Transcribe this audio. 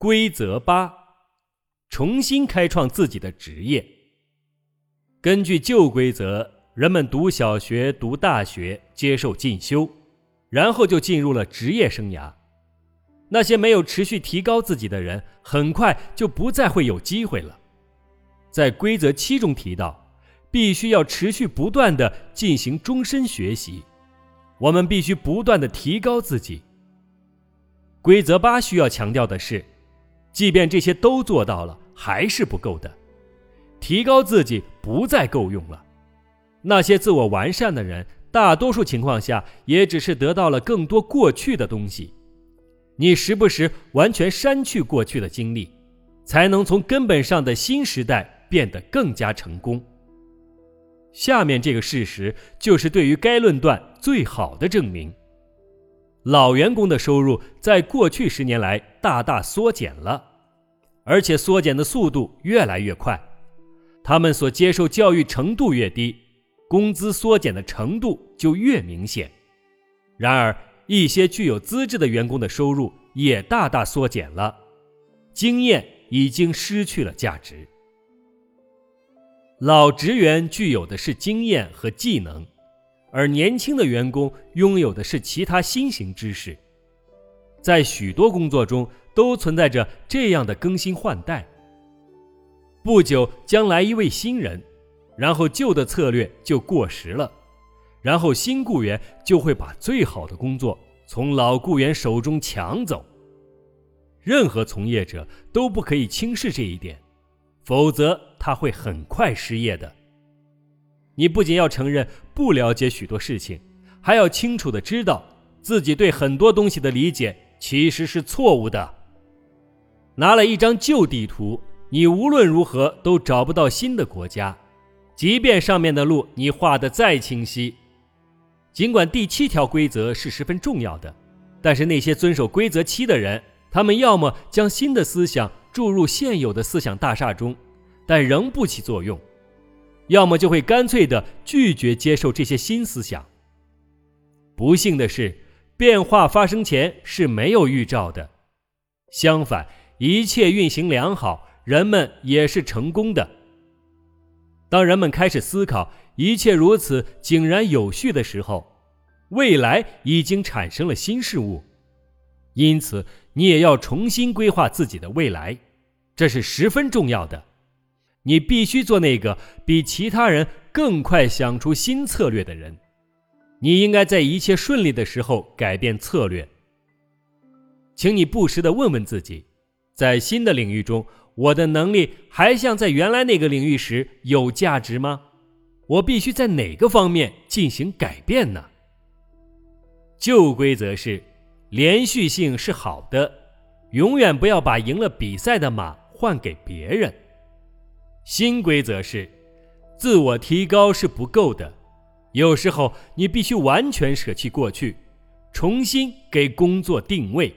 规则八：重新开创自己的职业。根据旧规则，人们读小学、读大学、接受进修，然后就进入了职业生涯。那些没有持续提高自己的人，很快就不再会有机会了。在规则七中提到，必须要持续不断的进行终身学习，我们必须不断的提高自己。规则八需要强调的是。即便这些都做到了，还是不够的。提高自己不再够用了。那些自我完善的人，大多数情况下也只是得到了更多过去的东西。你时不时完全删去过去的经历，才能从根本上的新时代变得更加成功。下面这个事实就是对于该论断最好的证明。老员工的收入在过去十年来大大缩减了。而且缩减的速度越来越快，他们所接受教育程度越低，工资缩减的程度就越明显。然而，一些具有资质的员工的收入也大大缩减了，经验已经失去了价值。老职员具有的是经验和技能，而年轻的员工拥有的是其他新型知识。在许多工作中都存在着这样的更新换代。不久将来一位新人，然后旧的策略就过时了，然后新雇员就会把最好的工作从老雇员手中抢走。任何从业者都不可以轻视这一点，否则他会很快失业的。你不仅要承认不了解许多事情，还要清楚的知道自己对很多东西的理解。其实是错误的。拿了一张旧地图，你无论如何都找不到新的国家，即便上面的路你画的再清晰。尽管第七条规则是十分重要的，但是那些遵守规则七的人，他们要么将新的思想注入现有的思想大厦中，但仍不起作用；要么就会干脆的拒绝接受这些新思想。不幸的是。变化发生前是没有预兆的，相反，一切运行良好，人们也是成功的。当人们开始思考一切如此井然有序的时候，未来已经产生了新事物，因此你也要重新规划自己的未来，这是十分重要的。你必须做那个比其他人更快想出新策略的人。你应该在一切顺利的时候改变策略。请你不时地问问自己，在新的领域中，我的能力还像在原来那个领域时有价值吗？我必须在哪个方面进行改变呢？旧规则是，连续性是好的，永远不要把赢了比赛的马换给别人。新规则是，自我提高是不够的。有时候，你必须完全舍弃过去，重新给工作定位。